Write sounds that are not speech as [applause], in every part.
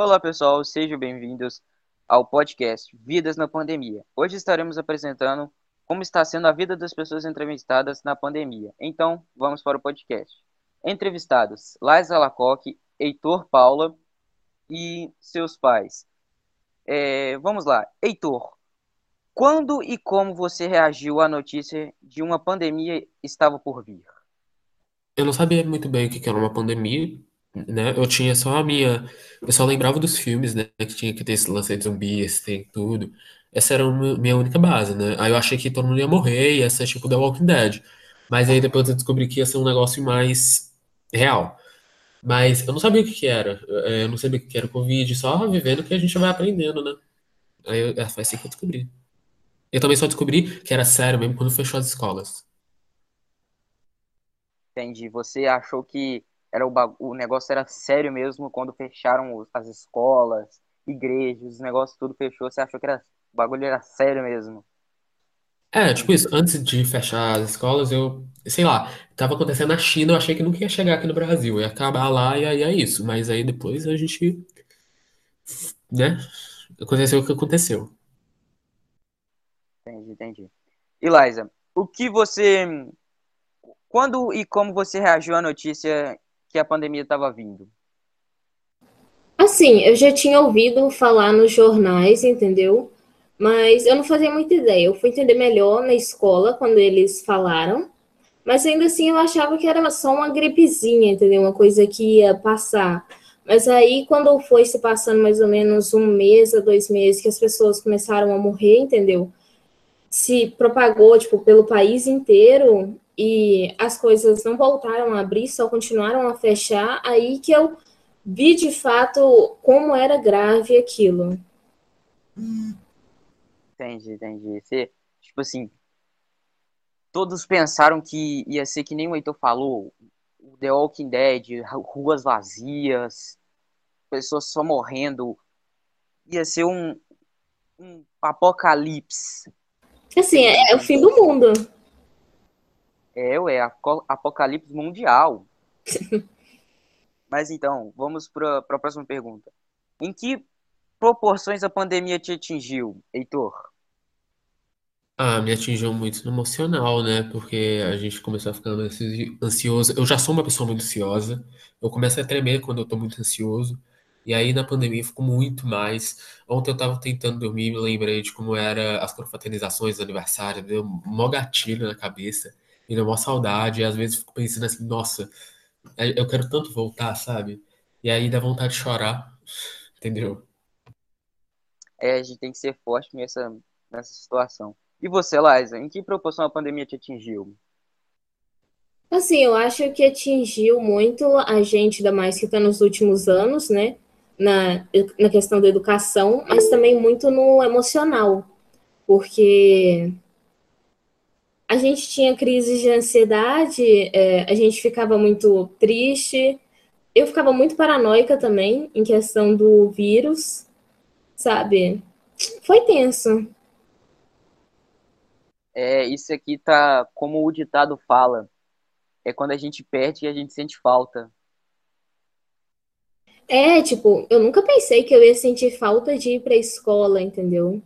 Olá, pessoal, sejam bem-vindos ao podcast Vidas na Pandemia. Hoje estaremos apresentando como está sendo a vida das pessoas entrevistadas na pandemia. Então, vamos para o podcast. Entrevistados: Laís Alacoque, Heitor Paula e seus pais. É, vamos lá. Heitor, quando e como você reagiu à notícia de uma pandemia estava por vir? Eu não sabia muito bem o que era uma pandemia, né? Eu tinha só a minha. Eu só lembrava dos filmes, né? Que tinha que ter esse lance de zumbis, tem tudo. Essa era a minha única base, né? Aí eu achei que todo mundo ia morrer, ia ser tipo The Walking Dead. Mas aí depois eu descobri que ia ser um negócio mais real. Mas eu não sabia o que que era. Eu não sabia o que que era Covid, só vivendo que a gente vai aprendendo, né? Aí é, foi assim que eu descobri. Eu também só descobri que era sério mesmo quando fechou as escolas. Entendi. Você achou que era o, bag... o negócio era sério mesmo quando fecharam os- as escolas, igrejas, os negócios tudo fechou. Você achou que era... o bagulho era sério mesmo? É, tipo isso, antes de fechar as escolas, eu, sei lá, tava acontecendo na China, eu achei que nunca ia chegar aqui no Brasil, ia acabar lá e aí é isso. Mas aí depois a gente, né, aconteceu o que aconteceu. Entendi, entendi. Eliza, o que você. Quando e como você reagiu à notícia que a pandemia estava vindo? Assim, eu já tinha ouvido falar nos jornais, entendeu? Mas eu não fazia muita ideia. Eu fui entender melhor na escola quando eles falaram. Mas ainda assim eu achava que era só uma gripezinha, entendeu? Uma coisa que ia passar. Mas aí, quando foi se passando mais ou menos um mês a dois meses, que as pessoas começaram a morrer, entendeu? Se propagou, tipo, pelo país inteiro e as coisas não voltaram a abrir, só continuaram a fechar, aí que eu vi de fato como era grave aquilo. Entendi, entendi. Você, tipo assim, todos pensaram que ia ser que nem o Heitor falou, The Walking Dead, ruas vazias, pessoas só morrendo, ia ser um, um apocalipse. Assim, é, é o fim do mundo. É, ué, apocalipse mundial. [laughs] Mas então, vamos para a próxima pergunta. Em que proporções a pandemia te atingiu, Heitor? Ah, me atingiu muito no emocional, né, porque a gente começou a ficar ansioso. Eu já sou uma pessoa muito ansiosa, eu começo a tremer quando eu tô muito ansioso, e aí na pandemia ficou muito mais. Ontem eu tava tentando dormir e me lembrei de como era as confraternizações do aniversário, deu mó gatilho na cabeça, me deu mó saudade, e às vezes fico pensando assim, nossa. É, Eu quero tanto voltar, sabe? E aí dá vontade de chorar, entendeu? É, a gente tem que ser forte nessa, nessa situação. E você, Liza, em que proporção a pandemia te atingiu? Assim, eu acho que atingiu muito a gente, ainda mais que está nos últimos anos, né? Na, na questão da educação, mas também muito no emocional, porque a gente tinha crises de ansiedade, é, a gente ficava muito triste, eu ficava muito paranoica também em questão do vírus, sabe? Foi tenso. É, isso aqui tá como o ditado fala, é quando a gente perde e a gente sente falta. É, tipo, eu nunca pensei que eu ia sentir falta de ir pra escola, entendeu?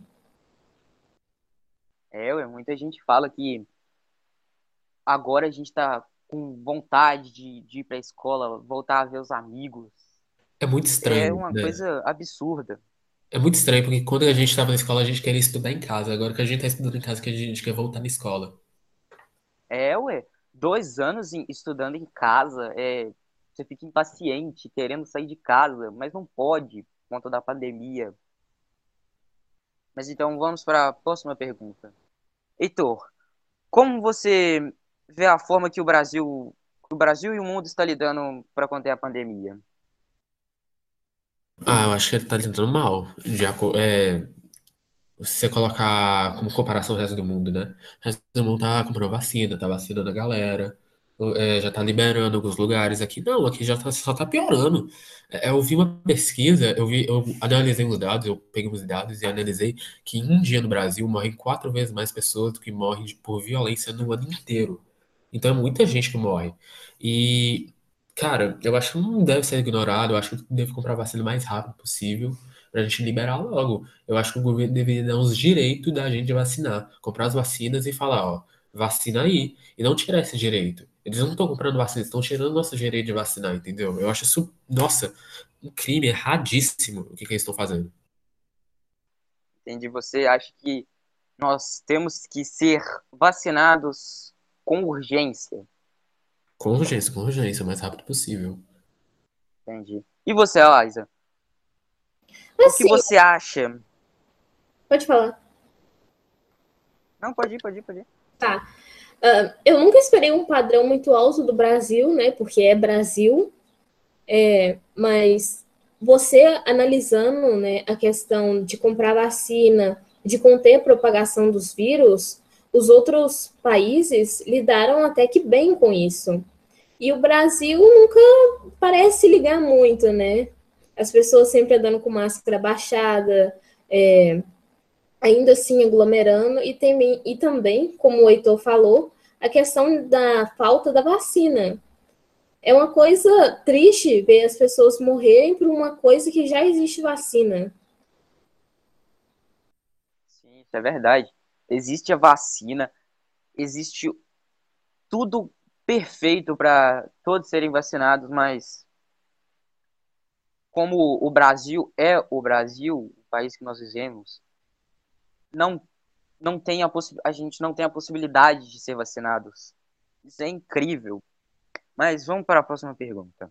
É, ué, muita gente fala que agora a gente tá com vontade de, de ir pra escola, voltar a ver os amigos. É muito É estranho, uma né? coisa absurda. É muito estranho, porque quando a gente estava na escola, a gente queria estudar em casa. Agora que a gente está estudando em casa, que a gente quer voltar na escola. É, ué, dois anos em- estudando em casa, é, você fica impaciente, querendo sair de casa, mas não pode, por conta da pandemia. Mas então vamos para a próxima pergunta. Heitor, como você vê a forma que o Brasil, o Brasil e o mundo está lidando para conter a pandemia? Ah, eu acho que ele tá lidando mal. É, você colocar como comparação o resto do mundo, né? O resto do mundo tá comprando vacina, tá vacinando a galera, é, já tá liberando alguns lugares aqui. Não, aqui já tá- só tá piorando. É, eu vi uma pesquisa, eu vi, eu analisei os dados, eu peguei os dados e analisei que em um dia no Brasil morrem quatro vezes mais pessoas do que morrem por violência no ano inteiro. Então é muita gente que morre. Cara, eu acho que não deve ser ignorado, eu acho que deve comprar vacina o mais rápido possível pra gente liberar logo. Eu acho que o governo deveria dar uns direitos da gente vacinar, comprar as vacinas e falar, ó, vacina aí, e não tirar esse direito. Eles não estão comprando vacina, estão tirando nosso direito de vacinar, entendeu? Eu acho isso, nossa, um crime erradíssimo o que, que eles estão fazendo. Entendi. Você acha que nós temos que ser vacinados com urgência? Com urgência, com urgência, o mais rápido possível. Entendi. E você, Eliza? O que Assim, você acha? pode falar. Não, pode ir, pode ir, pode ir. Tá. Ah, eu nunca esperei um padrão muito alto do Brasil, né? Porque é Brasil. É, mas você analisando, né, a questão de comprar vacina, de conter a propagação dos vírus, os outros países lidaram até que bem com isso. E o Brasil nunca parece ligar muito, né? As pessoas sempre andando com máscara baixada, é, ainda assim aglomerando, e, tem, e também, como o Heitor falou, a questão da falta da vacina. É uma coisa triste ver as pessoas morrerem por uma coisa que já existe vacina. Sim, isso é verdade. Existe a vacina, existe tudo perfeito para todos serem vacinados, mas como o Brasil é o Brasil, o país que nós vivemos, não não tem a, a gente não tem a possibilidade de ser vacinados. Isso é incrível. Mas vamos para a próxima pergunta.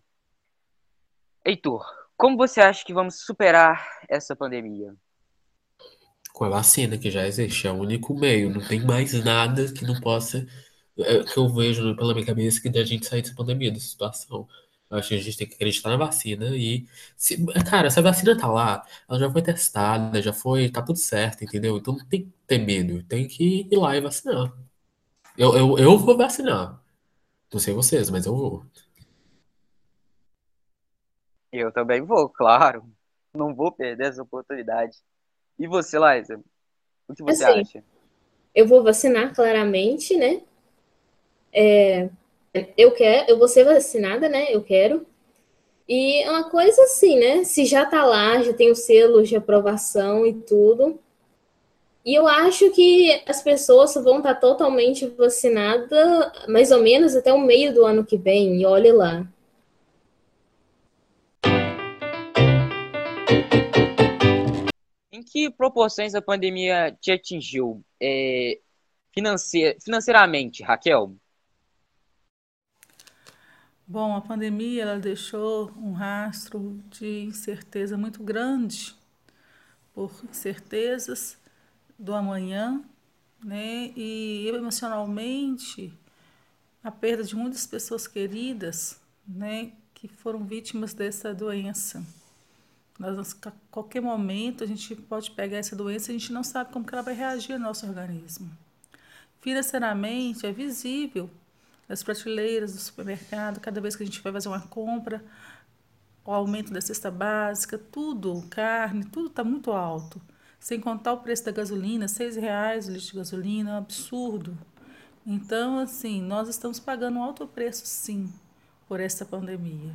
Heitor, como você acha que vamos superar essa pandemia? Com a vacina que já existe, é o único meio, não tem mais nada que não possa, é, que eu vejo pela minha cabeça que da gente sair dessa pandemia, dessa situação. Eu acho que a gente tem que acreditar na vacina e, se, cara, se a vacina tá lá, ela já foi testada, já foi, tá tudo certo, entendeu? Então não tem que ter medo, tem que ir lá e vacinar. Eu, eu, eu vou vacinar. Não sei vocês, mas eu vou. Eu também vou, claro. Não vou perder essa oportunidade. E você, Liza? O que você Assim, acha? eu vou vacinar claramente, né? É, eu quero, eu vou ser vacinada, né? Eu quero. E é uma coisa assim, né? Se já tá lá, já tem o selo de aprovação e tudo. E eu acho que as pessoas vão estar totalmente vacinadas mais ou menos até o meio do ano que vem. E olhe lá. Em que proporções a pandemia te atingiu é, financeir- financeiramente, Raquel? Bom, a pandemia ela deixou um rastro de incerteza muito grande, por incertezas do amanhã, né? E emocionalmente, a perda de muitas pessoas queridas, né, que foram vítimas dessa doença. Nós, a qualquer momento a gente pode pegar essa doença e a gente não sabe como que ela vai reagir ao nosso organismo. Financeiramente, é visível nas prateleiras do supermercado, cada vez que a gente vai fazer uma compra, o aumento da cesta básica, tudo, carne, tudo está muito alto. Sem contar o preço da gasolina, seis reais o litro de gasolina, é um absurdo. Então, assim, nós estamos pagando um alto preço, sim, por essa pandemia.